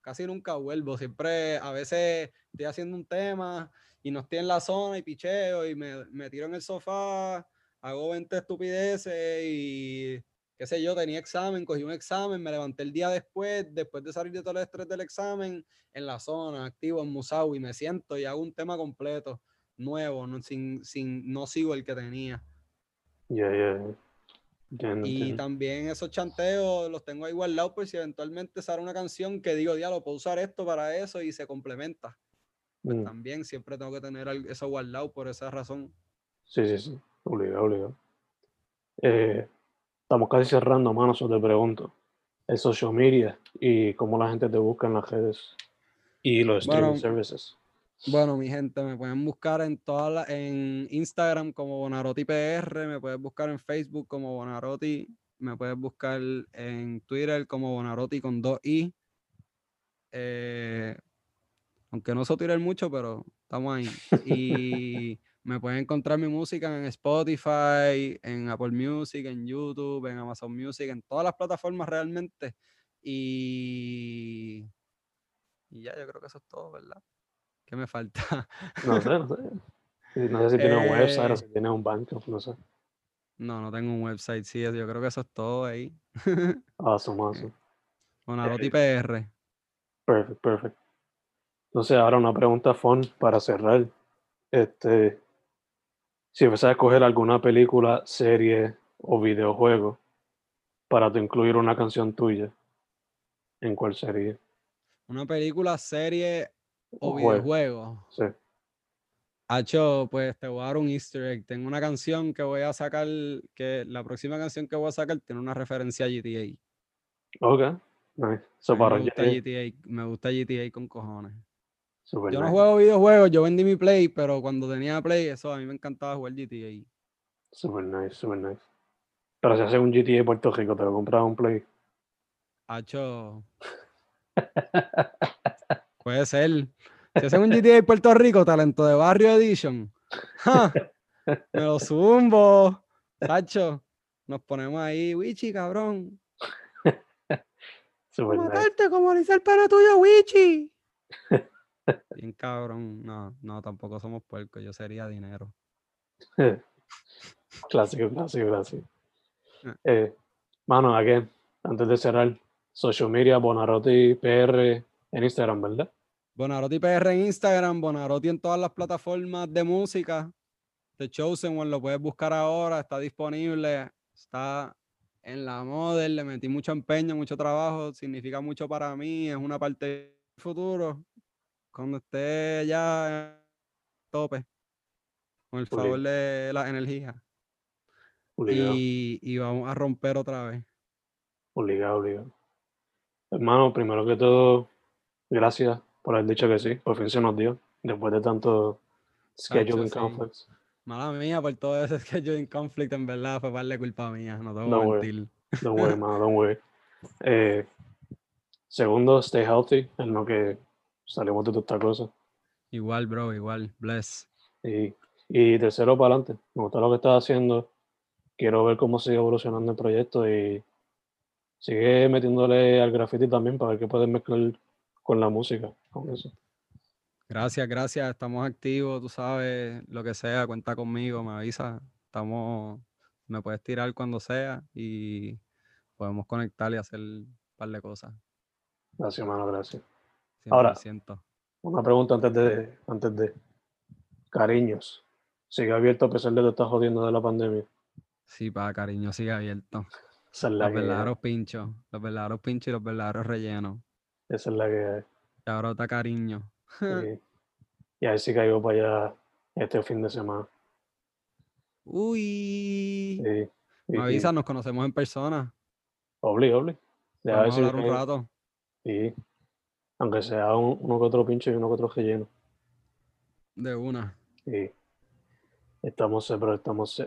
casi nunca vuelvo. Siempre, a veces estoy haciendo un tema y no estoy en la zona y picheo y me, me tiro en el sofá, hago 20 estupideces y qué sé yo, tenía examen, cogí un examen, me levanté el día después, después de salir de todo el estrés del examen, en la zona, activo en Musau y me siento y hago un tema completo, nuevo, no, sin, sin, no sigo el que tenía. Ya, ya. Y también esos chanteos los tengo ahí guardados por si eventualmente sale una canción que digo, diablo, puedo usar esto para eso y se complementa. Pues Mm. también siempre tengo que tener eso guardado por esa razón. Sí, sí, sí. Obligado, obligado. Eh, estamos casi cerrando, mano, eso te pregunto. El social media y cómo la gente te busca en las redes y los streaming services. Bueno, mi gente, me pueden buscar en todas las, en Instagram como Bonarotti PR, me puedes buscar en Facebook como Bonarotti, me puedes buscar en Twitter como Bonarotti con dos i. Eh, aunque no uso Twitter mucho, pero estamos ahí. Y me pueden encontrar mi música en Spotify, en Apple Music, en YouTube, en Amazon Music, en todas las plataformas realmente. Y ya, yo creo que eso es todo, ¿verdad? ¿Qué me falta? No sé, no sé. No sé si tiene un website o Eh, si tiene un banco, no sé. No, no tengo un website, sí, yo creo que eso es todo ahí. [LAUGHS] Awesome, awesome. Bonarotti Eh, PR. Perfect, perfect. Entonces, ahora una pregunta fun para cerrar. Este, si vas a escoger alguna película, serie o videojuego para tú incluir una canción tuya, ¿en cuál sería? Una película, serie o O juego. videojuego. Sí. Hacho, pues te voy a dar un easter egg. Tengo una canción que voy a sacar, que la próxima canción que voy a sacar tiene una referencia a GTA. Ok, nice. So para me gusta GTA, GTA, me gusta GTA con cojones. super Yo no juego videojuegos, yo vendí mi Play, pero cuando tenía Play, eso a mí me encantaba jugar GTA. super nice, super nice. Pero si haces un GTA Puerto Rico, te lo compras un Play. Hacho. [LAUGHS] Puede ser. Si hacen un GTA en Puerto Rico, talento de barrio edition. ¡ja! Me lo zumbo. Sacho. Nos ponemos ahí, Wichi, cabrón. [LAUGHS] Super nice. matarte como le hice el pana tuyo, Wichi. [LAUGHS] Bien cabrón. No, no, tampoco somos puercos. Yo sería dinero. [LAUGHS] Clásico, clásico, clásico. Ah. Eh, mano, again, antes de cerrar, social media, Bonarotti PR en Instagram, ¿verdad? Bonarotti PR en Instagram, Bonarotti en todas las plataformas de música. The Chosen One lo puedes buscar ahora, está disponible, está en la model, le metí mucho empeño, mucho trabajo, significa mucho para mí, es una parte del futuro. Cuando esté ya en tope, con el favor de la energía. Y, y vamos a romper otra vez. obligado, obligado. Hermano, primero que todo, gracias por haber dicho que sí. Por fin se nos dio, después de tanto scheduling sí. conflicts. Mala mía por todo ese [LAUGHS] scheduling conflict, en verdad, fue darle culpa mía, no te voy a Don't worry. mentir. Don't worry, mano, don't worry. Eh, segundo, stay healthy, en lo que salimos de toda esta cosa. Igual, bro, igual. Bless. Y, y tercero, para adelante. Me gusta lo que estás haciendo. Quiero ver cómo sigue evolucionando el proyecto y sigue metiéndole al graffiti también para ver qué puedes mezclar con la música. Con eso. Gracias, gracias. Estamos activos, tú sabes, lo que sea, cuenta conmigo, me avisa. Estamos, me puedes tirar cuando sea y podemos conectar y hacer un par de cosas. Gracias, hermano, gracias. 100%. Ahora- Una pregunta antes de, antes de. Cariños. ¿Sigue abierto a pesar de que estás jodiendo de la pandemia? Sí, pa, cariño, sigue abierto. Es Los verdaderos pinchos, los verdaderos pinchos y los verdaderos rellenos. Esa es la que hay. Y ahora está cariño. [LAUGHS] Y, y ahí sí caigo para allá este fin de semana. Uy. Sí. Me avisa, nos conocemos en persona. Obli, obli. Deja ver Vamos a si hablar un rato. Sí. Aunque sea un- uno que otro pinche y uno que otro relleno. De una. Sí. Estamos pero estamos.